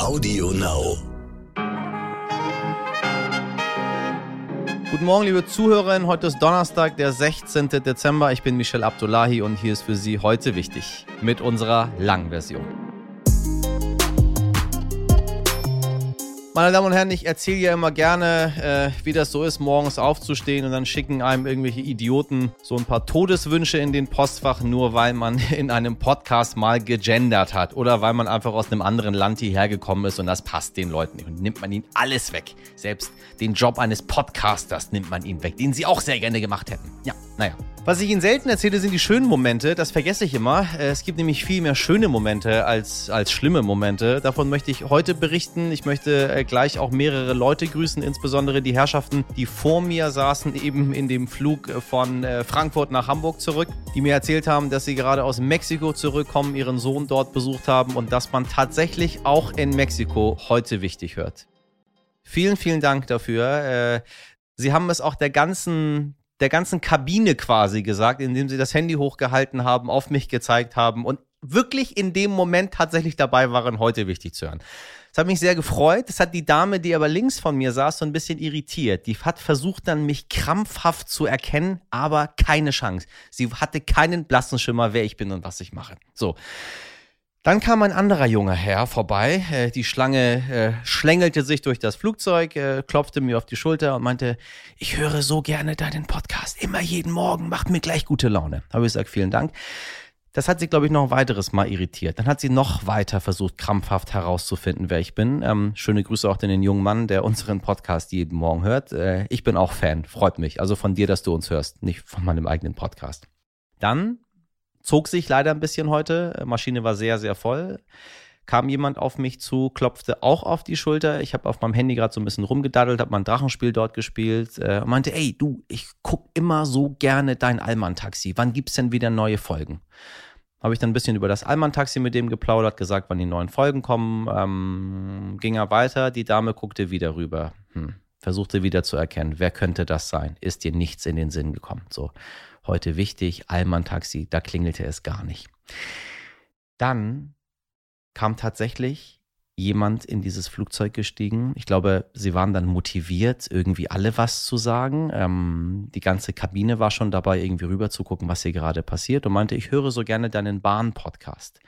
Audio Now. Guten Morgen, liebe Zuhörerinnen. Heute ist Donnerstag, der 16. Dezember. Ich bin Michel Abdullahi und hier ist für Sie heute wichtig mit unserer Langversion. Meine Damen und Herren, ich erzähle ja immer gerne, äh, wie das so ist, morgens aufzustehen und dann schicken einem irgendwelche Idioten so ein paar Todeswünsche in den Postfach, nur weil man in einem Podcast mal gegendert hat oder weil man einfach aus einem anderen Land hierher gekommen ist und das passt den Leuten nicht. Und nimmt man ihnen alles weg. Selbst den Job eines Podcasters nimmt man ihnen weg, den sie auch sehr gerne gemacht hätten. Ja, naja. Was ich Ihnen selten erzähle, sind die schönen Momente. Das vergesse ich immer. Äh, es gibt nämlich viel mehr schöne Momente als, als schlimme Momente. Davon möchte ich heute berichten. Ich möchte äh, gleich auch mehrere Leute grüßen, insbesondere die Herrschaften, die vor mir saßen, eben in dem Flug von äh, Frankfurt nach Hamburg zurück, die mir erzählt haben, dass sie gerade aus Mexiko zurückkommen, ihren Sohn dort besucht haben und dass man tatsächlich auch in Mexiko heute wichtig hört. Vielen, vielen Dank dafür. Sie haben es auch der ganzen der ganzen Kabine quasi gesagt, indem sie das Handy hochgehalten haben, auf mich gezeigt haben und wirklich in dem Moment tatsächlich dabei waren, heute wichtig zu hören. Das hat mich sehr gefreut. Das hat die Dame, die aber links von mir saß, so ein bisschen irritiert. Die hat versucht dann, mich krampfhaft zu erkennen, aber keine Chance. Sie hatte keinen blassen Schimmer, wer ich bin und was ich mache. So. Dann kam ein anderer junger Herr vorbei. Äh, die Schlange äh, schlängelte sich durch das Flugzeug, äh, klopfte mir auf die Schulter und meinte, ich höre so gerne deinen Podcast. Immer jeden Morgen, macht mir gleich gute Laune. Habe ich gesagt, vielen Dank. Das hat sie, glaube ich, noch ein weiteres Mal irritiert. Dann hat sie noch weiter versucht, krampfhaft herauszufinden, wer ich bin. Ähm, schöne Grüße auch an den jungen Mann, der unseren Podcast jeden Morgen hört. Äh, ich bin auch Fan, freut mich. Also von dir, dass du uns hörst, nicht von meinem eigenen Podcast. Dann Zog sich leider ein bisschen heute. Maschine war sehr, sehr voll. Kam jemand auf mich zu, klopfte auch auf die Schulter. Ich habe auf meinem Handy gerade so ein bisschen rumgedaddelt, habe mein Drachenspiel dort gespielt äh, und meinte, ey, du, ich guck immer so gerne dein Allmann-Taxi. Wann gibt's denn wieder neue Folgen? Habe ich dann ein bisschen über das Allmann-Taxi mit dem geplaudert, gesagt, wann die neuen Folgen kommen. Ähm, ging er weiter, die Dame guckte wieder rüber. Hm. Versuchte wieder zu erkennen, wer könnte das sein? Ist dir nichts in den Sinn gekommen? So heute wichtig, Allmann Taxi, da klingelte es gar nicht. Dann kam tatsächlich jemand in dieses Flugzeug gestiegen. Ich glaube, sie waren dann motiviert, irgendwie alle was zu sagen. Ähm, die ganze Kabine war schon dabei, irgendwie rüber zu gucken, was hier gerade passiert und meinte, ich höre so gerne deinen Bahn-Podcast.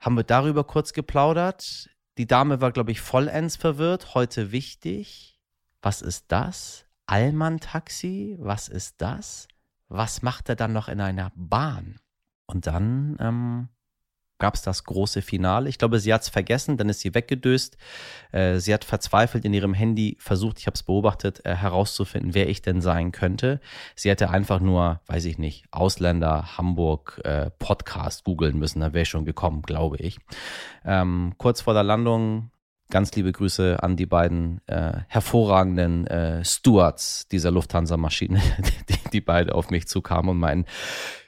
Haben wir darüber kurz geplaudert. Die Dame war, glaube ich, vollends verwirrt. Heute wichtig. Was ist das? Allmann-Taxi? Was ist das? Was macht er dann noch in einer Bahn? Und dann ähm, gab es das große Finale. Ich glaube, sie hat es vergessen, dann ist sie weggedöst. Äh, sie hat verzweifelt in ihrem Handy versucht, ich habe es beobachtet, äh, herauszufinden, wer ich denn sein könnte. Sie hätte einfach nur, weiß ich nicht, Ausländer, Hamburg, äh, Podcast googeln müssen, da wäre ich schon gekommen, glaube ich. Ähm, kurz vor der Landung ganz liebe Grüße an die beiden äh, hervorragenden äh, Stewards dieser Lufthansa-Maschine, die, die beide auf mich zukamen und meinen,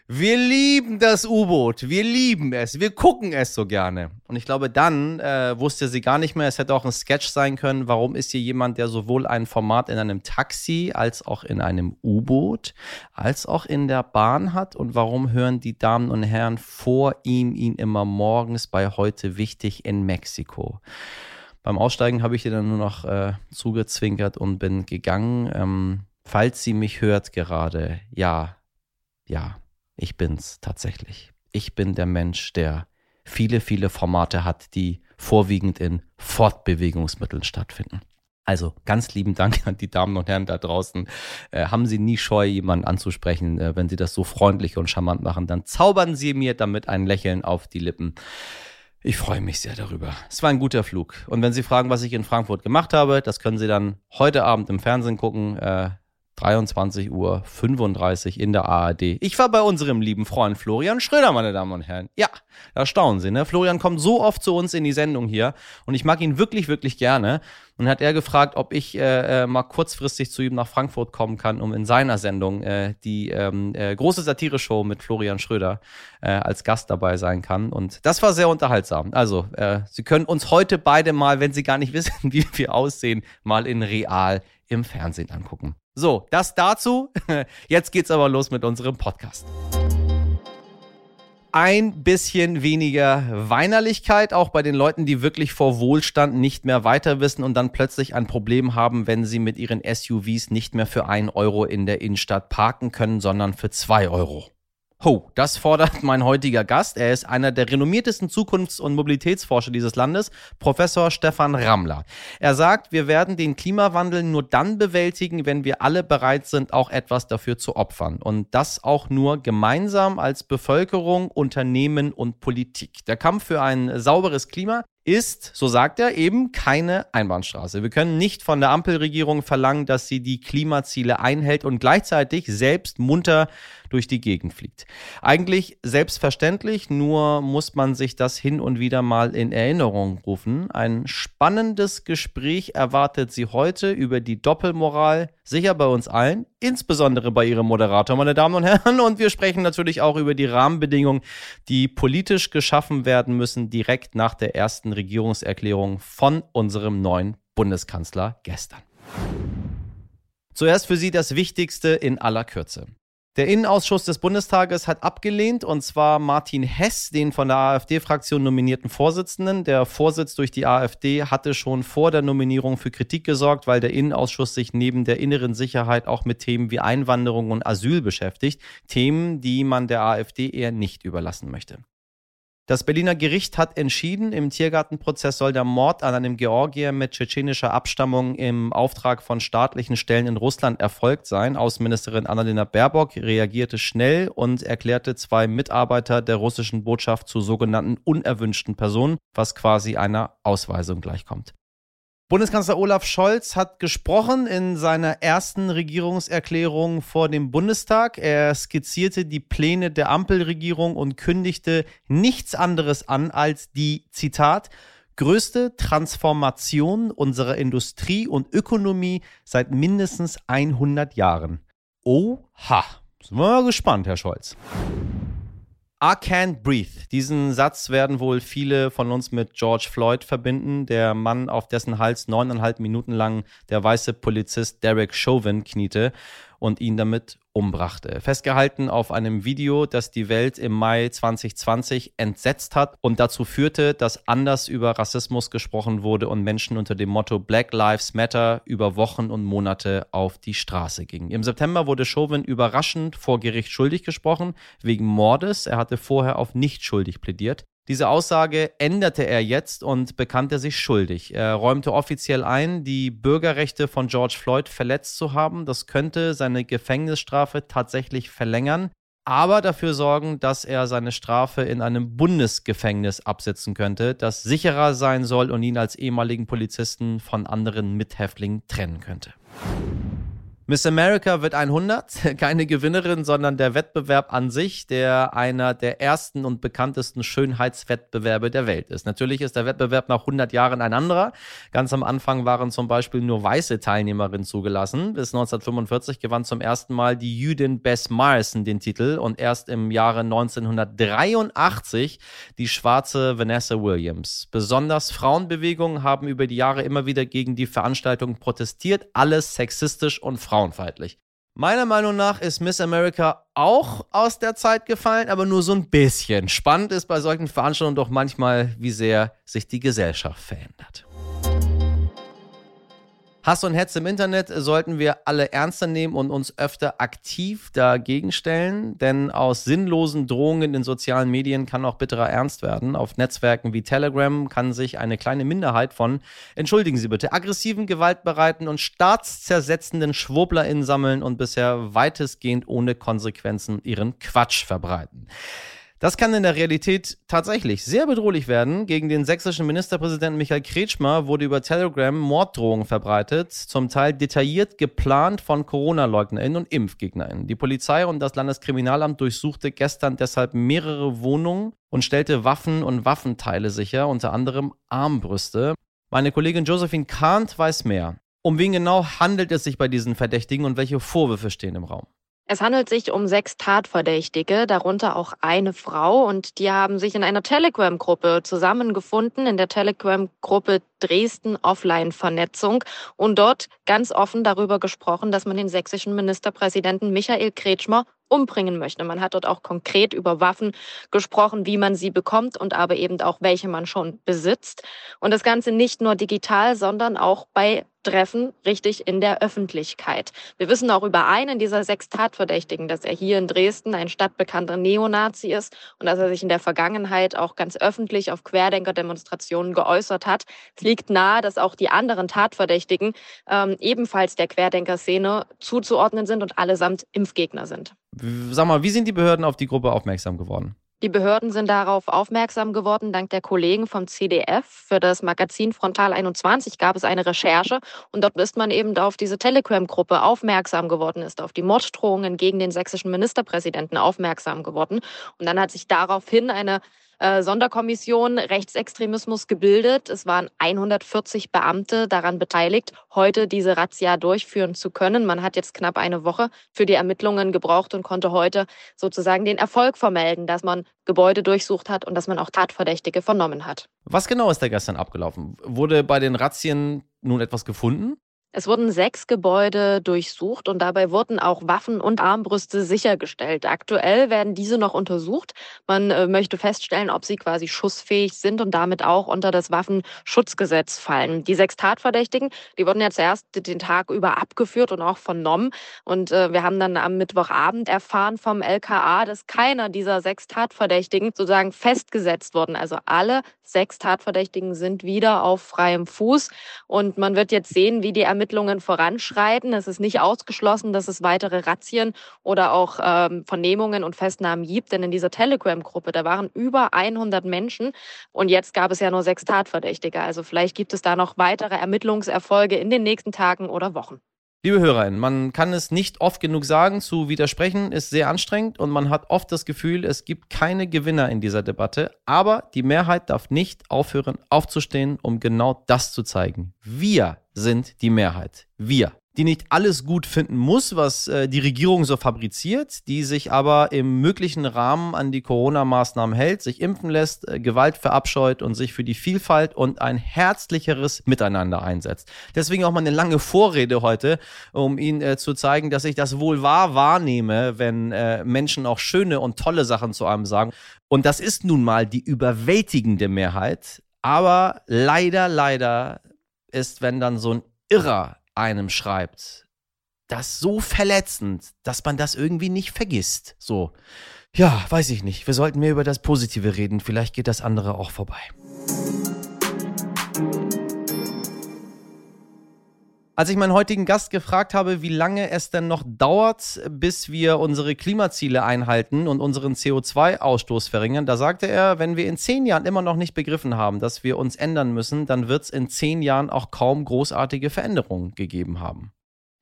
wir lieben das U-Boot, wir lieben es, wir gucken es so gerne. Und ich glaube, dann äh, wusste sie gar nicht mehr, es hätte auch ein Sketch sein können, warum ist hier jemand, der sowohl ein Format in einem Taxi als auch in einem U-Boot, als auch in der Bahn hat und warum hören die Damen und Herren vor ihm ihn immer morgens bei heute wichtig in Mexiko. Beim Aussteigen habe ich ihr dann nur noch äh, zugezwinkert und bin gegangen. Ähm, falls sie mich hört gerade, ja, ja, ich bin's tatsächlich. Ich bin der Mensch, der viele, viele Formate hat, die vorwiegend in Fortbewegungsmitteln stattfinden. Also ganz lieben Dank an die Damen und Herren da draußen. Äh, haben Sie nie scheu, jemanden anzusprechen. Äh, wenn Sie das so freundlich und charmant machen, dann zaubern Sie mir damit ein Lächeln auf die Lippen. Ich freue mich sehr darüber. Es war ein guter Flug. Und wenn Sie fragen, was ich in Frankfurt gemacht habe, das können Sie dann heute Abend im Fernsehen gucken. Äh, 23 Uhr 35 in der ARD. Ich war bei unserem lieben Freund Florian Schröder, meine Damen und Herren. Ja, da staunen Sie, ne? Florian kommt so oft zu uns in die Sendung hier und ich mag ihn wirklich, wirklich gerne. Und hat er gefragt, ob ich äh, äh, mal kurzfristig zu ihm nach Frankfurt kommen kann, um in seiner Sendung äh, die ähm, äh, große Satire-Show mit Florian Schröder äh, als Gast dabei sein kann. Und das war sehr unterhaltsam. Also, äh, Sie können uns heute beide mal, wenn Sie gar nicht wissen, wie wir aussehen, mal in real im Fernsehen angucken. So, das dazu. Jetzt geht's aber los mit unserem Podcast. ein bisschen weniger Weinerlichkeit, auch bei den Leuten, die wirklich vor Wohlstand nicht mehr weiter wissen und dann plötzlich ein Problem haben, wenn sie mit ihren SUVs nicht mehr für ein Euro in der Innenstadt parken können, sondern für zwei Euro. Ho, das fordert mein heutiger Gast. Er ist einer der renommiertesten Zukunfts- und Mobilitätsforscher dieses Landes, Professor Stefan Rammler. Er sagt, wir werden den Klimawandel nur dann bewältigen, wenn wir alle bereit sind, auch etwas dafür zu opfern. Und das auch nur gemeinsam als Bevölkerung, Unternehmen und Politik. Der Kampf für ein sauberes Klima ist, so sagt er, eben keine Einbahnstraße. Wir können nicht von der Ampelregierung verlangen, dass sie die Klimaziele einhält und gleichzeitig selbst munter durch die Gegend fliegt. Eigentlich selbstverständlich, nur muss man sich das hin und wieder mal in Erinnerung rufen. Ein spannendes Gespräch erwartet Sie heute über die Doppelmoral, sicher bei uns allen, insbesondere bei Ihrem Moderator, meine Damen und Herren. Und wir sprechen natürlich auch über die Rahmenbedingungen, die politisch geschaffen werden müssen, direkt nach der ersten Regierungserklärung von unserem neuen Bundeskanzler gestern. Zuerst für Sie das Wichtigste in aller Kürze. Der Innenausschuss des Bundestages hat abgelehnt, und zwar Martin Hess, den von der AfD-Fraktion nominierten Vorsitzenden. Der Vorsitz durch die AfD hatte schon vor der Nominierung für Kritik gesorgt, weil der Innenausschuss sich neben der inneren Sicherheit auch mit Themen wie Einwanderung und Asyl beschäftigt. Themen, die man der AfD eher nicht überlassen möchte. Das Berliner Gericht hat entschieden, im Tiergartenprozess soll der Mord an einem Georgier mit tschetschenischer Abstammung im Auftrag von staatlichen Stellen in Russland erfolgt sein. Außenministerin Annalena Baerbock reagierte schnell und erklärte zwei Mitarbeiter der russischen Botschaft zu sogenannten unerwünschten Personen, was quasi einer Ausweisung gleichkommt. Bundeskanzler Olaf Scholz hat gesprochen in seiner ersten Regierungserklärung vor dem Bundestag. Er skizzierte die Pläne der Ampelregierung und kündigte nichts anderes an als die, Zitat, größte Transformation unserer Industrie und Ökonomie seit mindestens 100 Jahren. Oha, sind wir mal gespannt, Herr Scholz. I can't breathe. Diesen Satz werden wohl viele von uns mit George Floyd verbinden, der Mann, auf dessen Hals neuneinhalb Minuten lang der weiße Polizist Derek Chauvin kniete und ihn damit umbrachte. Festgehalten auf einem Video, das die Welt im Mai 2020 entsetzt hat und dazu führte, dass anders über Rassismus gesprochen wurde und Menschen unter dem Motto Black Lives Matter über Wochen und Monate auf die Straße gingen. Im September wurde Chauvin überraschend vor Gericht schuldig gesprochen wegen Mordes. Er hatte vorher auf nicht schuldig plädiert. Diese Aussage änderte er jetzt und bekannte sich schuldig. Er räumte offiziell ein, die Bürgerrechte von George Floyd verletzt zu haben. Das könnte seine Gefängnisstrafe tatsächlich verlängern, aber dafür sorgen, dass er seine Strafe in einem Bundesgefängnis absitzen könnte, das sicherer sein soll und ihn als ehemaligen Polizisten von anderen Mithäftlingen trennen könnte. Miss America wird 100, keine Gewinnerin, sondern der Wettbewerb an sich, der einer der ersten und bekanntesten Schönheitswettbewerbe der Welt ist. Natürlich ist der Wettbewerb nach 100 Jahren ein anderer. Ganz am Anfang waren zum Beispiel nur weiße Teilnehmerinnen zugelassen. Bis 1945 gewann zum ersten Mal die Jüdin Bess Morrison den Titel und erst im Jahre 1983 die schwarze Vanessa Williams. Besonders Frauenbewegungen haben über die Jahre immer wieder gegen die Veranstaltung protestiert, alles sexistisch und frauenfeindlich. Meiner Meinung nach ist Miss America auch aus der Zeit gefallen, aber nur so ein bisschen. Spannend ist bei solchen Veranstaltungen doch manchmal, wie sehr sich die Gesellschaft verändert. Hass und Hetze im Internet sollten wir alle ernster nehmen und uns öfter aktiv dagegen stellen, denn aus sinnlosen Drohungen in sozialen Medien kann auch bitterer Ernst werden. Auf Netzwerken wie Telegram kann sich eine kleine Minderheit von, entschuldigen Sie bitte, aggressiven, gewaltbereiten und staatszersetzenden SchwurblerInnen sammeln und bisher weitestgehend ohne Konsequenzen ihren Quatsch verbreiten. Das kann in der Realität tatsächlich sehr bedrohlich werden. Gegen den sächsischen Ministerpräsidenten Michael Kretschmer wurde über Telegram Morddrohungen verbreitet, zum Teil detailliert geplant von Corona-LeugnerInnen und ImpfgegnerInnen. Die Polizei und das Landeskriminalamt durchsuchte gestern deshalb mehrere Wohnungen und stellte Waffen und Waffenteile sicher, unter anderem Armbrüste. Meine Kollegin Josephine Kahnt weiß mehr. Um wen genau handelt es sich bei diesen Verdächtigen und welche Vorwürfe stehen im Raum? Es handelt sich um sechs Tatverdächtige, darunter auch eine Frau, und die haben sich in einer Telegram-Gruppe zusammengefunden, in der Telegram-Gruppe Dresden Offline-Vernetzung und dort ganz offen darüber gesprochen, dass man den sächsischen Ministerpräsidenten Michael Kretschmer umbringen möchte. Man hat dort auch konkret über Waffen gesprochen, wie man sie bekommt und aber eben auch welche man schon besitzt. Und das Ganze nicht nur digital, sondern auch bei Treffen richtig in der Öffentlichkeit. Wir wissen auch über einen dieser sechs Tatverdächtigen, dass er hier in Dresden ein stadtbekannter Neonazi ist und dass er sich in der Vergangenheit auch ganz öffentlich auf Querdenker-Demonstrationen geäußert hat. Es liegt nahe, dass auch die anderen Tatverdächtigen ähm, ebenfalls der Querdenker-Szene zuzuordnen sind und allesamt Impfgegner sind. Sag mal, wie sind die Behörden auf die Gruppe aufmerksam geworden? Die Behörden sind darauf aufmerksam geworden, dank der Kollegen vom CDF. Für das Magazin Frontal 21 gab es eine Recherche und dort ist man eben auf diese Telegram-Gruppe aufmerksam geworden, ist auf die Morddrohungen gegen den sächsischen Ministerpräsidenten aufmerksam geworden. Und dann hat sich daraufhin eine äh, Sonderkommission Rechtsextremismus gebildet. Es waren 140 Beamte daran beteiligt, heute diese Razzia durchführen zu können. Man hat jetzt knapp eine Woche für die Ermittlungen gebraucht und konnte heute sozusagen den Erfolg vermelden, dass man Gebäude durchsucht hat und dass man auch Tatverdächtige vernommen hat. Was genau ist da gestern abgelaufen? Wurde bei den Razzien nun etwas gefunden? Es wurden sechs Gebäude durchsucht und dabei wurden auch Waffen und Armbrüste sichergestellt. Aktuell werden diese noch untersucht. Man äh, möchte feststellen, ob sie quasi schussfähig sind und damit auch unter das Waffenschutzgesetz fallen. Die sechs Tatverdächtigen, die wurden ja zuerst den Tag über abgeführt und auch vernommen. Und äh, wir haben dann am Mittwochabend erfahren vom LKA, dass keiner dieser sechs Tatverdächtigen sozusagen festgesetzt wurden. Also alle sechs Tatverdächtigen sind wieder auf freiem Fuß. Und man wird jetzt sehen, wie die Ermittlungen voranschreiten. Es ist nicht ausgeschlossen, dass es weitere Razzien oder auch ähm, Vernehmungen und Festnahmen gibt, denn in dieser Telegram-Gruppe, da waren über 100 Menschen und jetzt gab es ja nur sechs Tatverdächtige. Also vielleicht gibt es da noch weitere Ermittlungserfolge in den nächsten Tagen oder Wochen. Liebe Hörerinnen, man kann es nicht oft genug sagen, zu widersprechen ist sehr anstrengend und man hat oft das Gefühl, es gibt keine Gewinner in dieser Debatte, aber die Mehrheit darf nicht aufhören aufzustehen, um genau das zu zeigen. Wir sind die Mehrheit. Wir die nicht alles gut finden muss, was äh, die Regierung so fabriziert, die sich aber im möglichen Rahmen an die Corona-Maßnahmen hält, sich impfen lässt, äh, Gewalt verabscheut und sich für die Vielfalt und ein herzlicheres Miteinander einsetzt. Deswegen auch mal eine lange Vorrede heute, um Ihnen äh, zu zeigen, dass ich das wohl wahr wahrnehme, wenn äh, Menschen auch schöne und tolle Sachen zu einem sagen. Und das ist nun mal die überwältigende Mehrheit. Aber leider, leider ist, wenn dann so ein Irrer einem schreibt, das so verletzend, dass man das irgendwie nicht vergisst. So, ja, weiß ich nicht. Wir sollten mehr über das Positive reden. Vielleicht geht das andere auch vorbei. Als ich meinen heutigen Gast gefragt habe, wie lange es denn noch dauert, bis wir unsere Klimaziele einhalten und unseren CO2-Ausstoß verringern, da sagte er, wenn wir in zehn Jahren immer noch nicht begriffen haben, dass wir uns ändern müssen, dann wird es in zehn Jahren auch kaum großartige Veränderungen gegeben haben.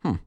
Hm.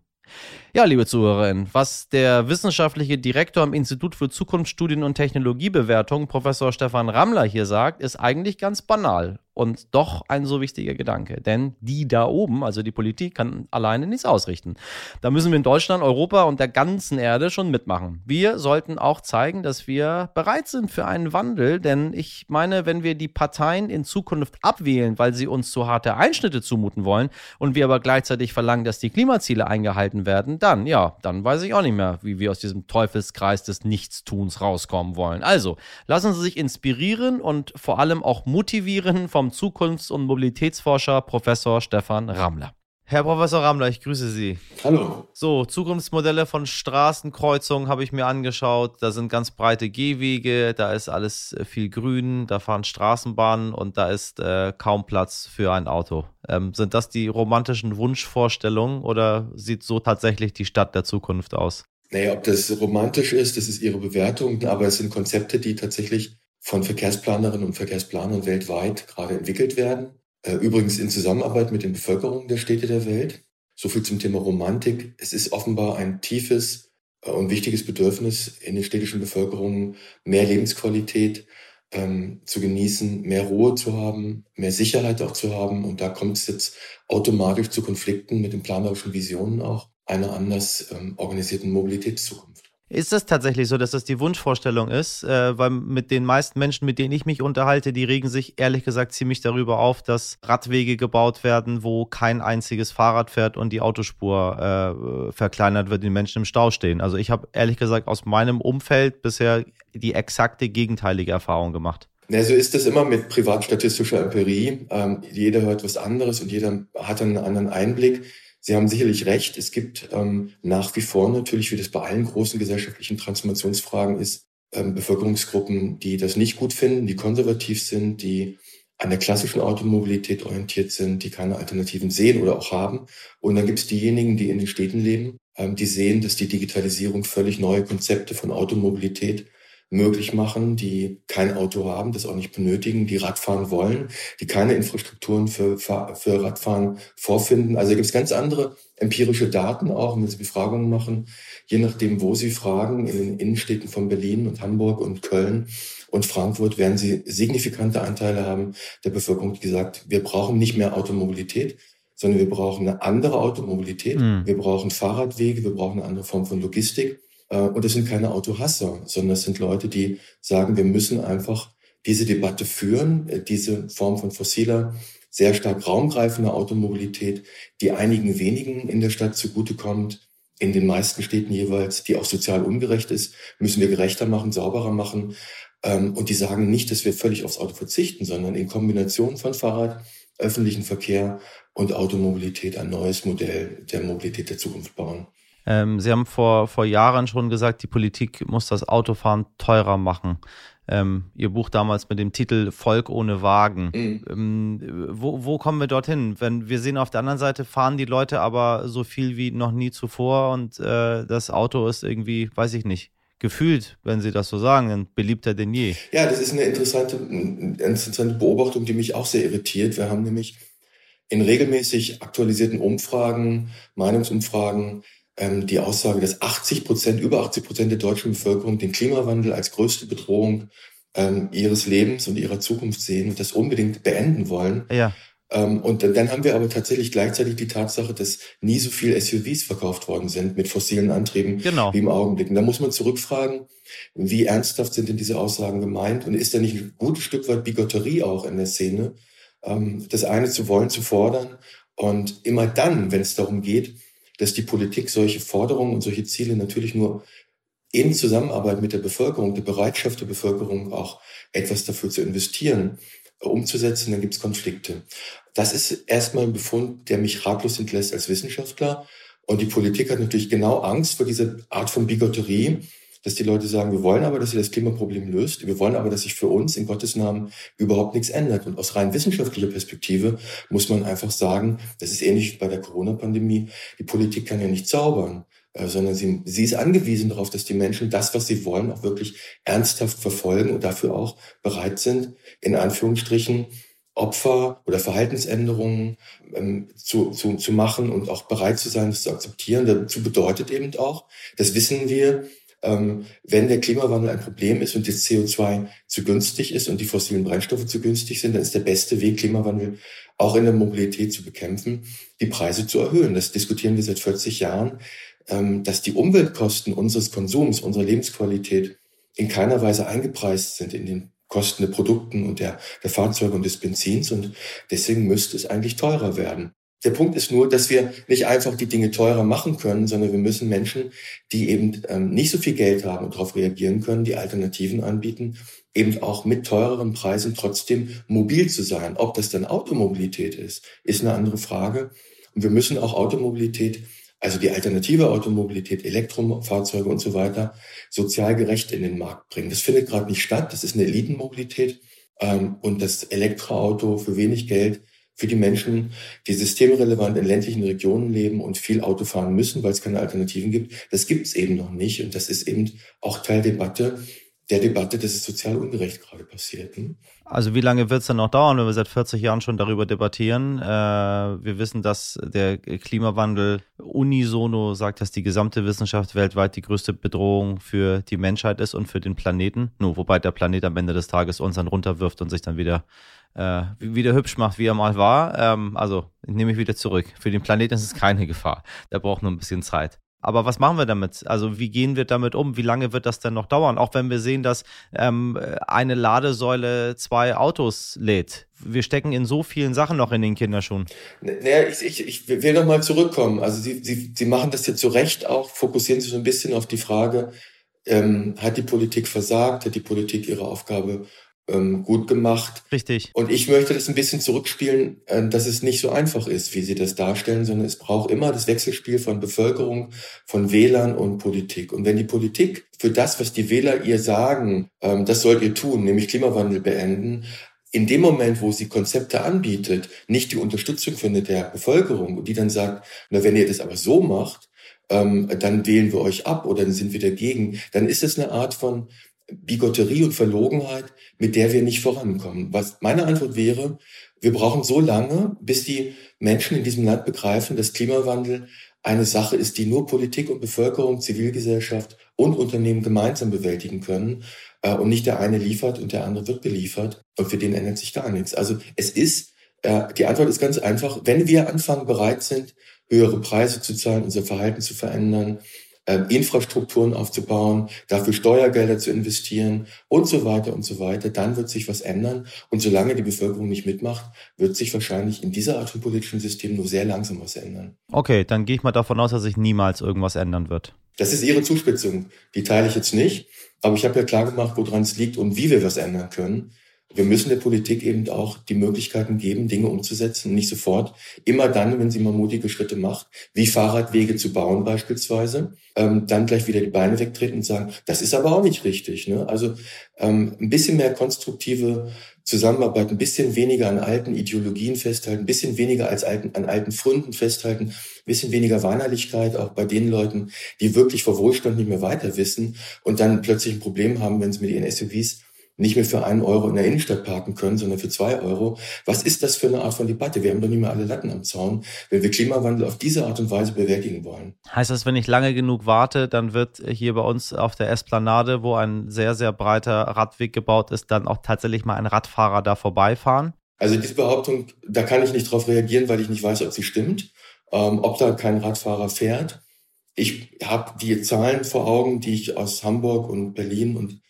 Ja, liebe Zuhörerinnen, was der wissenschaftliche Direktor am Institut für Zukunftsstudien und Technologiebewertung, Professor Stefan Rammler, hier sagt, ist eigentlich ganz banal und doch ein so wichtiger Gedanke. Denn die da oben, also die Politik, kann alleine nichts ausrichten. Da müssen wir in Deutschland, Europa und der ganzen Erde schon mitmachen. Wir sollten auch zeigen, dass wir bereit sind für einen Wandel, denn ich meine, wenn wir die Parteien in Zukunft abwählen, weil sie uns zu harte Einschnitte zumuten wollen und wir aber gleichzeitig verlangen, dass die Klimaziele eingehalten werden, dann, ja, dann weiß ich auch nicht mehr, wie wir aus diesem Teufelskreis des Nichtstuns rauskommen wollen. Also, lassen Sie sich inspirieren und vor allem auch motivieren vom Zukunfts- und Mobilitätsforscher Professor Stefan Rammler. Herr Professor Rammler, ich grüße Sie. Hallo. So, Zukunftsmodelle von Straßenkreuzungen habe ich mir angeschaut. Da sind ganz breite Gehwege, da ist alles äh, viel grün, da fahren Straßenbahnen und da ist äh, kaum Platz für ein Auto. Ähm, sind das die romantischen Wunschvorstellungen oder sieht so tatsächlich die Stadt der Zukunft aus? Naja, ob das romantisch ist, das ist Ihre Bewertung, aber es sind Konzepte, die tatsächlich von Verkehrsplanerinnen und Verkehrsplanern weltweit gerade entwickelt werden. Äh, übrigens in Zusammenarbeit mit den Bevölkerungen der Städte der Welt. So viel zum Thema Romantik. Es ist offenbar ein tiefes äh, und wichtiges Bedürfnis in den städtischen Bevölkerungen, mehr Lebensqualität ähm, zu genießen, mehr Ruhe zu haben, mehr Sicherheit auch zu haben. Und da kommt es jetzt automatisch zu Konflikten mit den planerischen Visionen auch. einer anders ähm, organisierten Mobilitätszukunft. Ist es tatsächlich so, dass das die Wunschvorstellung ist? Äh, weil mit den meisten Menschen, mit denen ich mich unterhalte, die regen sich ehrlich gesagt ziemlich darüber auf, dass Radwege gebaut werden, wo kein einziges Fahrrad fährt und die Autospur äh, verkleinert wird, die Menschen im Stau stehen. Also ich habe ehrlich gesagt aus meinem Umfeld bisher die exakte gegenteilige Erfahrung gemacht. Ja, so ist das immer mit privatstatistischer Empirie. Ähm, jeder hört was anderes und jeder hat einen anderen Einblick. Sie haben sicherlich recht. Es gibt ähm, nach wie vor natürlich, wie das bei allen großen gesellschaftlichen Transformationsfragen ist, ähm, Bevölkerungsgruppen, die das nicht gut finden, die konservativ sind, die an der klassischen Automobilität orientiert sind, die keine Alternativen sehen oder auch haben. Und dann gibt es diejenigen, die in den Städten leben, ähm, die sehen, dass die Digitalisierung völlig neue Konzepte von Automobilität möglich machen, die kein Auto haben, das auch nicht benötigen, die Radfahren wollen, die keine Infrastrukturen für, für Radfahren vorfinden. Also gibt es ganz andere empirische Daten auch, wenn Sie Befragungen machen, je nachdem, wo Sie fragen, in den Innenstädten von Berlin und Hamburg und Köln und Frankfurt werden Sie signifikante Anteile haben der Bevölkerung, die gesagt, wir brauchen nicht mehr Automobilität, sondern wir brauchen eine andere Automobilität. Mhm. Wir brauchen Fahrradwege, wir brauchen eine andere Form von Logistik. Äh, und das sind keine Autohasser, sondern das sind Leute, die sagen, wir müssen einfach diese Debatte führen, äh, diese Form von fossiler, sehr stark raumgreifender Automobilität, die einigen wenigen in der Stadt zugutekommt, in den meisten Städten jeweils, die auch sozial ungerecht ist, müssen wir gerechter machen, sauberer machen. Ähm, und die sagen nicht, dass wir völlig aufs Auto verzichten, sondern in Kombination von Fahrrad, öffentlichen Verkehr und Automobilität ein neues Modell der Mobilität der Zukunft bauen. Ähm, Sie haben vor, vor Jahren schon gesagt, die Politik muss das Autofahren teurer machen. Ähm, Ihr Buch damals mit dem Titel Volk ohne Wagen. Mhm. Ähm, wo, wo kommen wir dorthin? Wenn wir sehen auf der anderen Seite fahren die Leute aber so viel wie noch nie zuvor und äh, das Auto ist irgendwie, weiß ich nicht, gefühlt, wenn Sie das so sagen, beliebter denn je. Ja, das ist eine interessante, eine interessante Beobachtung, die mich auch sehr irritiert. Wir haben nämlich in regelmäßig aktualisierten Umfragen, Meinungsumfragen, ähm, die Aussage, dass 80 Prozent, über 80 Prozent der deutschen Bevölkerung den Klimawandel als größte Bedrohung ähm, ihres Lebens und ihrer Zukunft sehen und das unbedingt beenden wollen. Ja. Ähm, und dann haben wir aber tatsächlich gleichzeitig die Tatsache, dass nie so viel SUVs verkauft worden sind mit fossilen Antrieben genau. wie im Augenblick. Und da muss man zurückfragen, wie ernsthaft sind denn diese Aussagen gemeint? Und ist da nicht ein gutes Stück weit Bigotterie auch in der Szene, ähm, das eine zu wollen, zu fordern? Und immer dann, wenn es darum geht, dass die Politik solche Forderungen und solche Ziele natürlich nur in Zusammenarbeit mit der Bevölkerung, der Bereitschaft der Bevölkerung auch etwas dafür zu investieren, umzusetzen, dann gibt es Konflikte. Das ist erstmal ein Befund, der mich ratlos entlässt als Wissenschaftler. Und die Politik hat natürlich genau Angst vor dieser Art von Bigotterie, dass die Leute sagen, wir wollen aber, dass ihr das Klimaproblem löst. Wir wollen aber, dass sich für uns in Gottes Namen überhaupt nichts ändert. Und aus rein wissenschaftlicher Perspektive muss man einfach sagen, das ist ähnlich wie bei der Corona-Pandemie. Die Politik kann ja nicht zaubern, äh, sondern sie, sie ist angewiesen darauf, dass die Menschen das, was sie wollen, auch wirklich ernsthaft verfolgen und dafür auch bereit sind, in Anführungsstrichen, Opfer oder Verhaltensänderungen ähm, zu, zu, zu machen und auch bereit zu sein, das zu akzeptieren. Dazu bedeutet eben auch, das wissen wir, ähm, wenn der Klimawandel ein Problem ist und das CO2 zu günstig ist und die fossilen Brennstoffe zu günstig sind, dann ist der beste Weg, Klimawandel auch in der Mobilität zu bekämpfen, die Preise zu erhöhen. Das diskutieren wir seit 40 Jahren, ähm, dass die Umweltkosten unseres Konsums, unserer Lebensqualität in keiner Weise eingepreist sind in den Kosten der Produkten und der, der Fahrzeuge und des Benzins und deswegen müsste es eigentlich teurer werden. Der Punkt ist nur, dass wir nicht einfach die Dinge teurer machen können, sondern wir müssen Menschen, die eben ähm, nicht so viel Geld haben und darauf reagieren können, die Alternativen anbieten, eben auch mit teureren Preisen trotzdem mobil zu sein. Ob das dann Automobilität ist, ist eine andere Frage. Und wir müssen auch Automobilität, also die alternative Automobilität, Elektrofahrzeuge und so weiter, sozial gerecht in den Markt bringen. Das findet gerade nicht statt. Das ist eine Elitenmobilität. Ähm, und das Elektroauto für wenig Geld für die Menschen, die systemrelevant in ländlichen Regionen leben und viel Auto fahren müssen, weil es keine Alternativen gibt. Das gibt es eben noch nicht. Und das ist eben auch Teil Debatte, der Debatte, dass es sozial ungerecht gerade passiert. Hm? Also wie lange wird es dann noch dauern, wenn wir seit 40 Jahren schon darüber debattieren? Äh, wir wissen, dass der Klimawandel unisono sagt, dass die gesamte Wissenschaft weltweit die größte Bedrohung für die Menschheit ist und für den Planeten. Nur wobei der Planet am Ende des Tages uns dann runterwirft und sich dann wieder äh, wieder hübsch macht, wie er mal war. Ähm, also nehme ich wieder zurück. Für den Planeten ist es keine Gefahr. Der braucht nur ein bisschen Zeit. Aber was machen wir damit? Also wie gehen wir damit um? Wie lange wird das denn noch dauern? Auch wenn wir sehen, dass ähm, eine Ladesäule zwei Autos lädt. Wir stecken in so vielen Sachen noch in den Kinderschuhen. Naja, ich, ich, ich will noch mal zurückkommen. Also Sie, Sie, Sie machen das jetzt zu Recht auch, fokussieren sich so ein bisschen auf die Frage, ähm, hat die Politik versagt, hat die Politik ihre Aufgabe ähm, gut gemacht. Richtig. Und ich möchte das ein bisschen zurückspielen, äh, dass es nicht so einfach ist, wie Sie das darstellen, sondern es braucht immer das Wechselspiel von Bevölkerung, von Wählern und Politik. Und wenn die Politik für das, was die Wähler ihr sagen, ähm, das sollt ihr tun, nämlich Klimawandel beenden, in dem Moment, wo sie Konzepte anbietet, nicht die Unterstützung findet der Bevölkerung und die dann sagt, na, wenn ihr das aber so macht, ähm, dann wählen wir euch ab oder dann sind wir dagegen, dann ist es eine Art von Bigotterie und Verlogenheit, mit der wir nicht vorankommen. Was meine Antwort wäre, wir brauchen so lange, bis die Menschen in diesem Land begreifen, dass Klimawandel eine Sache ist, die nur Politik und Bevölkerung, Zivilgesellschaft und Unternehmen gemeinsam bewältigen können äh, und nicht der eine liefert und der andere wird beliefert und für den ändert sich gar nichts. Also es ist, äh, die Antwort ist ganz einfach, wenn wir anfangen bereit sind, höhere Preise zu zahlen, unser Verhalten zu verändern, ähm, Infrastrukturen aufzubauen, dafür Steuergelder zu investieren und so weiter und so weiter, dann wird sich was ändern. Und solange die Bevölkerung nicht mitmacht, wird sich wahrscheinlich in dieser Art von politischen System nur sehr langsam was ändern. Okay, dann gehe ich mal davon aus, dass sich niemals irgendwas ändern wird. Das ist Ihre Zuspitzung. Die teile ich jetzt nicht. Aber ich habe ja klar gemacht, woran es liegt und wie wir was ändern können. Wir müssen der Politik eben auch die Möglichkeiten geben, Dinge umzusetzen, nicht sofort. Immer dann, wenn sie mal mutige Schritte macht, wie Fahrradwege zu bauen beispielsweise, ähm, dann gleich wieder die Beine wegtreten und sagen, das ist aber auch nicht richtig. Ne? Also ähm, ein bisschen mehr konstruktive Zusammenarbeit, ein bisschen weniger an alten Ideologien festhalten, ein bisschen weniger als alten, an alten Funden festhalten, ein bisschen weniger Weinerlichkeit auch bei den Leuten, die wirklich vor Wohlstand nicht mehr weiter wissen und dann plötzlich ein Problem haben, wenn sie mit ihren SUVs nicht mehr für einen Euro in der Innenstadt parken können, sondern für zwei Euro. Was ist das für eine Art von Debatte? Wir haben doch nicht mehr alle Latten am Zaun, wenn wir Klimawandel auf diese Art und Weise bewältigen wollen. Heißt das, wenn ich lange genug warte, dann wird hier bei uns auf der Esplanade, wo ein sehr, sehr breiter Radweg gebaut ist, dann auch tatsächlich mal ein Radfahrer da vorbeifahren? Also diese Behauptung, da kann ich nicht darauf reagieren, weil ich nicht weiß, ob sie stimmt, ähm, ob da kein Radfahrer fährt. Ich habe die Zahlen vor Augen, die ich aus Hamburg und Berlin und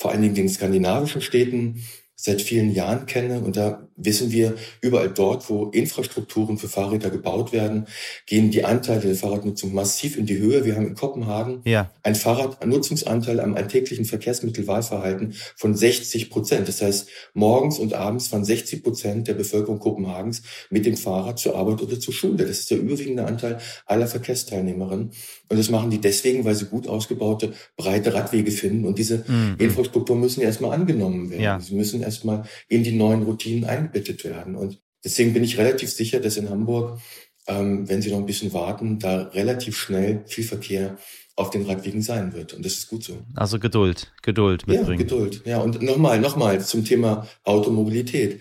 vor allen Dingen den skandinavischen Städten seit vielen Jahren kenne. Und da wissen wir, überall dort, wo Infrastrukturen für Fahrräder gebaut werden, gehen die Anteile der Fahrradnutzung massiv in die Höhe. Wir haben in Kopenhagen ja. ein Fahrradnutzungsanteil am alltäglichen Verkehrsmittelwahlverhalten von 60 Prozent. Das heißt, morgens und abends fahren 60 Prozent der Bevölkerung Kopenhagens mit dem Fahrrad zur Arbeit oder zur Schule. Das ist der überwiegende Anteil aller Verkehrsteilnehmerinnen. Und das machen die deswegen, weil sie gut ausgebaute, breite Radwege finden. Und diese mhm. Infrastruktur müssen erstmal angenommen werden. Ja. Sie müssen erstmal in die neuen Routinen eingebettet werden. Und deswegen bin ich relativ sicher, dass in Hamburg, ähm, wenn Sie noch ein bisschen warten, da relativ schnell viel Verkehr auf den Radwegen sein wird. Und das ist gut so. Also Geduld, Geduld mitbringen. Ja, Geduld. Ja, und nochmal, nochmal zum Thema Automobilität.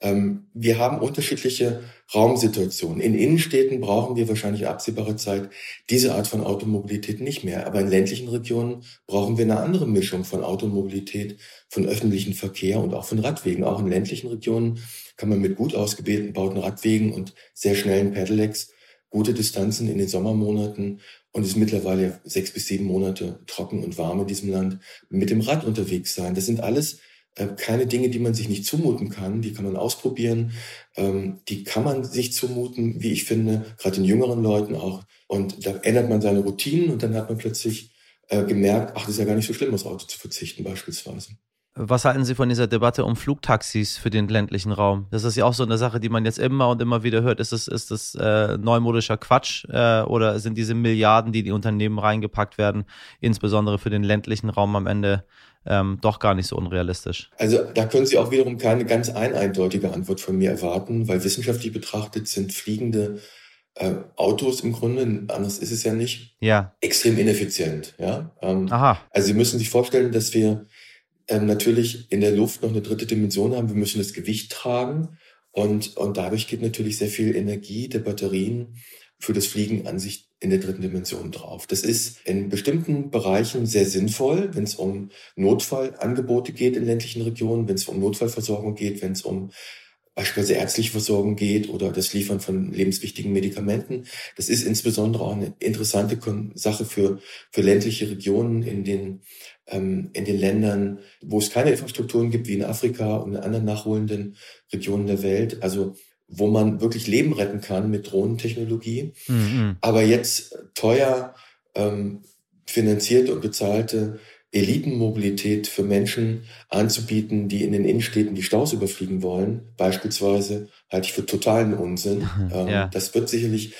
Ähm, wir haben unterschiedliche Raumsituationen. In Innenstädten brauchen wir wahrscheinlich absehbare Zeit diese Art von Automobilität nicht mehr. Aber in ländlichen Regionen brauchen wir eine andere Mischung von Automobilität, von öffentlichem Verkehr und auch von Radwegen. Auch in ländlichen Regionen kann man mit gut ausgebauten Radwegen und sehr schnellen Pedelecs gute Distanzen in den Sommermonaten und es ist mittlerweile sechs bis sieben Monate trocken und warm in diesem Land mit dem Rad unterwegs sein. Das sind alles äh, keine Dinge, die man sich nicht zumuten kann. Die kann man ausprobieren. Ähm, die kann man sich zumuten, wie ich finde, gerade den jüngeren Leuten auch. Und da ändert man seine Routinen und dann hat man plötzlich äh, gemerkt, ach, das ist ja gar nicht so schlimm, aufs Auto zu verzichten beispielsweise. Was halten Sie von dieser Debatte um Flugtaxis für den ländlichen Raum? Das ist ja auch so eine Sache, die man jetzt immer und immer wieder hört. Ist das, ist das äh, neumodischer Quatsch äh, oder sind diese Milliarden, die die Unternehmen reingepackt werden, insbesondere für den ländlichen Raum am Ende ähm, doch gar nicht so unrealistisch. Also da können Sie auch wiederum keine ganz eindeutige Antwort von mir erwarten, weil wissenschaftlich betrachtet sind fliegende äh, Autos im Grunde, anders ist es ja nicht, ja. extrem ineffizient. Ja? Ähm, Aha. Also Sie müssen sich vorstellen, dass wir ähm, natürlich in der Luft noch eine dritte Dimension haben. Wir müssen das Gewicht tragen. Und, und dadurch geht natürlich sehr viel Energie der Batterien für das Fliegen an sich in der dritten Dimension drauf. Das ist in bestimmten Bereichen sehr sinnvoll, wenn es um Notfallangebote geht in ländlichen Regionen, wenn es um Notfallversorgung geht, wenn es um beispielsweise ärztliche Versorgung geht oder das Liefern von lebenswichtigen Medikamenten. Das ist insbesondere auch eine interessante Sache für, für ländliche Regionen in den, ähm, in den Ländern, wo es keine Infrastrukturen gibt, wie in Afrika und in anderen nachholenden Regionen der Welt. Also wo man wirklich Leben retten kann mit Drohnentechnologie. Mhm. Aber jetzt teuer ähm, finanzierte und bezahlte Elitenmobilität für Menschen anzubieten, die in den Innenstädten die Staus überfliegen wollen, beispielsweise, halte ich für totalen Unsinn. Ähm, ja. Das wird sicherlich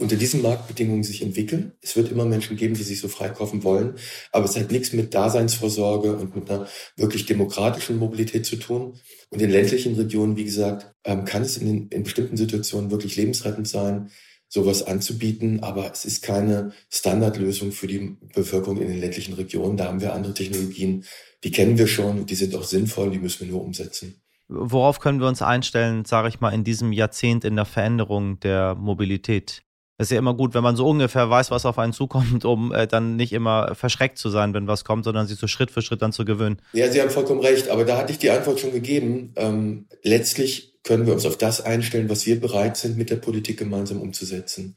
unter diesen Marktbedingungen sich entwickeln. Es wird immer Menschen geben, die sich so freikaufen wollen, aber es hat nichts mit Daseinsvorsorge und mit einer wirklich demokratischen Mobilität zu tun. Und in ländlichen Regionen, wie gesagt, ähm, kann es in, in bestimmten Situationen wirklich lebensrettend sein, sowas anzubieten, aber es ist keine Standardlösung für die Bevölkerung in den ländlichen Regionen. Da haben wir andere Technologien, die kennen wir schon, die sind auch sinnvoll, die müssen wir nur umsetzen. Worauf können wir uns einstellen, sage ich mal, in diesem Jahrzehnt in der Veränderung der Mobilität? Es ist ja immer gut, wenn man so ungefähr weiß, was auf einen zukommt, um äh, dann nicht immer verschreckt zu sein, wenn was kommt, sondern sich so Schritt für Schritt dann zu gewöhnen. Ja, Sie haben vollkommen recht, aber da hatte ich die Antwort schon gegeben. Ähm, letztlich können wir uns auf das einstellen, was wir bereit sind, mit der Politik gemeinsam umzusetzen.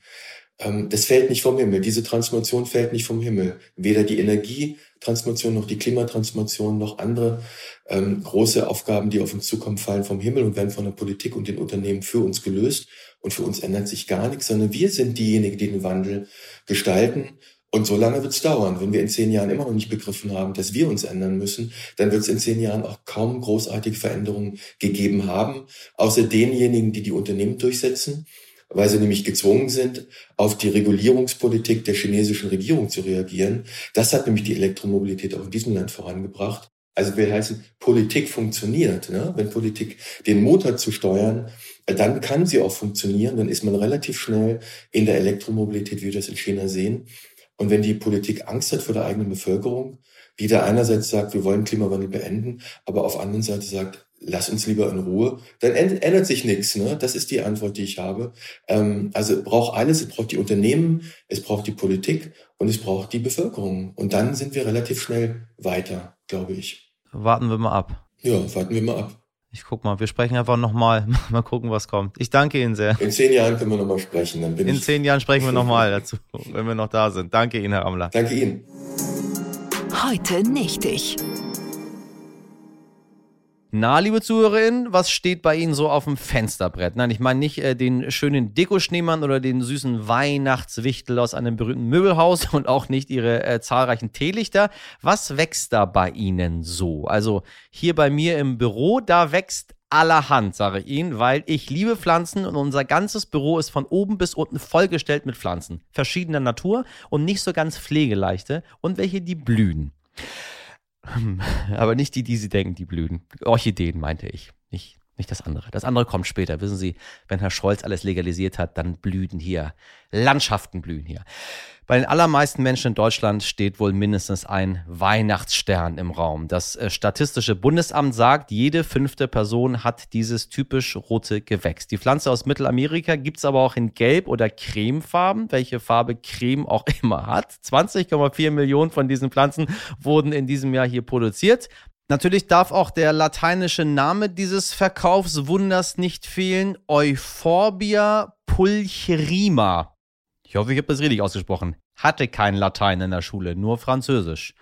Ähm, das fällt nicht vom Himmel. Diese Transformation fällt nicht vom Himmel. Weder die Energietransformation noch die Klimatransformation noch andere ähm, große Aufgaben, die auf uns zukommen, fallen vom Himmel und werden von der Politik und den Unternehmen für uns gelöst und für uns ändert sich gar nichts, sondern wir sind diejenigen, die den Wandel gestalten. Und so lange wird es dauern. Wenn wir in zehn Jahren immer noch nicht begriffen haben, dass wir uns ändern müssen, dann wird es in zehn Jahren auch kaum großartige Veränderungen gegeben haben, außer denjenigen, die die Unternehmen durchsetzen, weil sie nämlich gezwungen sind, auf die Regulierungspolitik der chinesischen Regierung zu reagieren. Das hat nämlich die Elektromobilität auch in diesem Land vorangebracht. Also will heißen, Politik funktioniert. Ne? Wenn Politik den Motor zu steuern, dann kann sie auch funktionieren. Dann ist man relativ schnell in der Elektromobilität, wie wir das in China sehen. Und wenn die Politik Angst hat vor der eigenen Bevölkerung, die da einerseits sagt, wir wollen Klimawandel beenden, aber auf der anderen Seite sagt, lass uns lieber in Ruhe, dann ändert sich nichts. Ne? Das ist die Antwort, die ich habe. Ähm, also braucht alles, es braucht die Unternehmen, es braucht die Politik und es braucht die Bevölkerung. Und dann sind wir relativ schnell weiter, glaube ich. Warten wir mal ab. Ja, warten wir mal ab. Ich guck mal, wir sprechen einfach nochmal. Mal gucken, was kommt. Ich danke Ihnen sehr. In zehn Jahren können wir nochmal sprechen. Dann bin In ich zehn Jahren sprechen wir nochmal dazu, wenn wir noch da sind. Danke Ihnen, Herr Amler. Danke Ihnen. Heute nicht ich. Na, liebe Zuhörerinnen, was steht bei Ihnen so auf dem Fensterbrett? Nein, ich meine nicht äh, den schönen Dekoschneemann oder den süßen Weihnachtswichtel aus einem berühmten Möbelhaus und auch nicht Ihre äh, zahlreichen Teelichter. Was wächst da bei Ihnen so? Also hier bei mir im Büro, da wächst allerhand, sage ich Ihnen, weil ich liebe Pflanzen und unser ganzes Büro ist von oben bis unten vollgestellt mit Pflanzen. Verschiedener Natur und nicht so ganz pflegeleichte und welche, die blühen. Aber nicht die, die Sie denken, die blühen. Orchideen meinte ich. Nicht, nicht das andere. Das andere kommt später. Wissen Sie, wenn Herr Scholz alles legalisiert hat, dann blühen hier. Landschaften blühen hier. Bei den allermeisten Menschen in Deutschland steht wohl mindestens ein Weihnachtsstern im Raum. Das äh, Statistische Bundesamt sagt, jede fünfte Person hat dieses typisch rote Gewächs. Die Pflanze aus Mittelamerika gibt es aber auch in Gelb- oder Cremefarben, welche Farbe Creme auch immer hat. 20,4 Millionen von diesen Pflanzen wurden in diesem Jahr hier produziert. Natürlich darf auch der lateinische Name dieses Verkaufswunders nicht fehlen. Euphorbia pulcherima. Ich hoffe, ich habe das richtig ausgesprochen. Hatte kein Latein in der Schule, nur Französisch.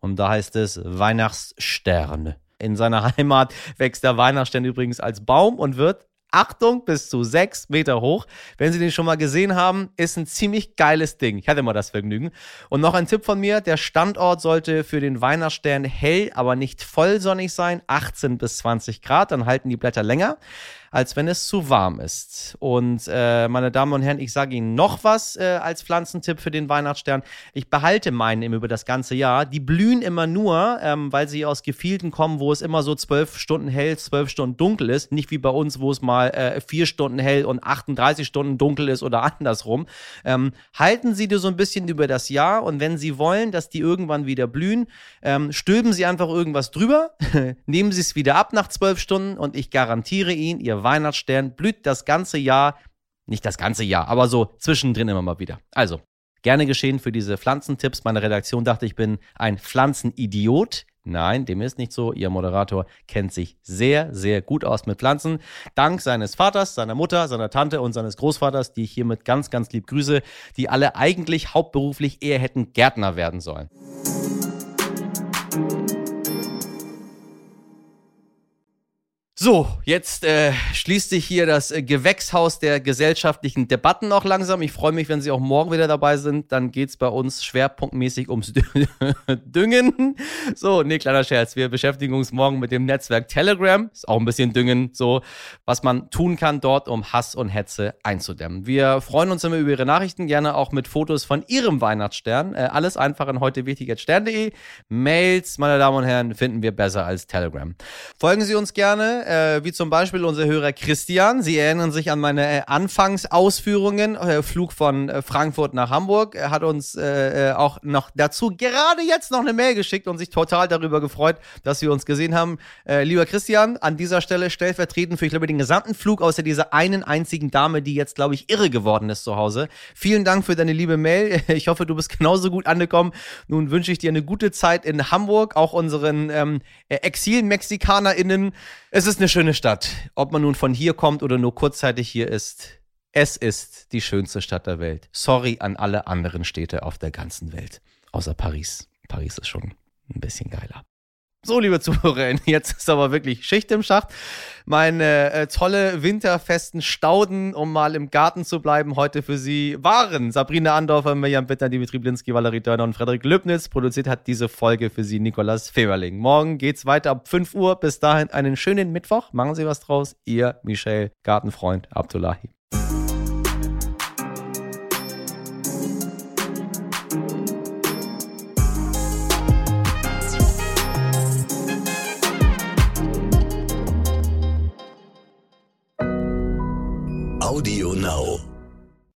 Und da heißt es Weihnachtsstern. In seiner Heimat wächst der Weihnachtsstern übrigens als Baum und wird Achtung, bis zu sechs Meter hoch. Wenn Sie den schon mal gesehen haben, ist ein ziemlich geiles Ding. Ich hatte mal das Vergnügen. Und noch ein Tipp von mir: Der Standort sollte für den Weihnachtsstern hell, aber nicht vollsonnig sein. 18 bis 20 Grad, dann halten die Blätter länger. Als wenn es zu warm ist. Und äh, meine Damen und Herren, ich sage Ihnen noch was äh, als Pflanzentipp für den Weihnachtsstern. Ich behalte meinen immer über das ganze Jahr. Die blühen immer nur, ähm, weil sie aus Gefilden kommen, wo es immer so zwölf Stunden hell, zwölf Stunden dunkel ist. Nicht wie bei uns, wo es mal äh, vier Stunden hell und 38 Stunden dunkel ist oder andersrum. Ähm, halten Sie die so ein bisschen über das Jahr und wenn Sie wollen, dass die irgendwann wieder blühen, ähm, stülpen Sie einfach irgendwas drüber, nehmen Sie es wieder ab nach zwölf Stunden und ich garantiere Ihnen, Ihr Weihnachtsstern blüht das ganze Jahr, nicht das ganze Jahr, aber so zwischendrin immer mal wieder. Also, gerne geschehen für diese Pflanzentipps. Meine Redaktion dachte, ich bin ein Pflanzenidiot. Nein, dem ist nicht so. Ihr Moderator kennt sich sehr, sehr gut aus mit Pflanzen. Dank seines Vaters, seiner Mutter, seiner Tante und seines Großvaters, die ich hiermit ganz, ganz lieb grüße, die alle eigentlich hauptberuflich eher hätten Gärtner werden sollen. So, jetzt äh, schließt sich hier das äh, Gewächshaus der gesellschaftlichen Debatten auch langsam. Ich freue mich, wenn Sie auch morgen wieder dabei sind. Dann geht es bei uns schwerpunktmäßig ums Düngen. So, nee, kleiner Scherz. Wir beschäftigen uns morgen mit dem Netzwerk Telegram. Ist auch ein bisschen Düngen, so was man tun kann dort, um Hass und Hetze einzudämmen. Wir freuen uns immer über Ihre Nachrichten, gerne auch mit Fotos von Ihrem Weihnachtsstern. Äh, alles einfach an heute wichtig stern.de. Mails, meine Damen und Herren, finden wir besser als Telegram. Folgen Sie uns gerne äh, wie zum Beispiel unser Hörer Christian. Sie erinnern sich an meine äh, Anfangsausführungen. Äh, Flug von äh, Frankfurt nach Hamburg. Er hat uns äh, auch noch dazu gerade jetzt noch eine Mail geschickt und sich total darüber gefreut, dass wir uns gesehen haben. lieber Christian, an dieser Stelle stellvertretend für, ich glaube, den gesamten Flug, außer dieser einen einzigen Dame, die jetzt, glaube ich, irre geworden ist zu Hause. Vielen Dank für deine liebe Mail. Ich hoffe, du bist genauso gut angekommen. Nun wünsche ich dir eine gute Zeit in Hamburg, auch unseren ähm, Exil-MexikanerInnen. Es ist eine schöne Stadt. Ob man nun von hier kommt oder nur kurzzeitig hier ist, es ist die schönste Stadt der Welt. Sorry an alle anderen Städte auf der ganzen Welt. Außer Paris. Paris ist schon ein bisschen geiler. So, liebe Zuhörerinnen, jetzt ist aber wirklich Schicht im Schacht. Meine äh, tolle winterfesten Stauden, um mal im Garten zu bleiben, heute für Sie waren Sabrina Andorfer, Mirjam Bittner, Dimitri Blinski, Valerie Dörner und Frederik Lübnitz. Produziert hat diese Folge für Sie Nikolas Femerling. Morgen geht's weiter ab 5 Uhr. Bis dahin einen schönen Mittwoch. Machen Sie was draus. Ihr Michel, Gartenfreund Abdullahi. Audio Now.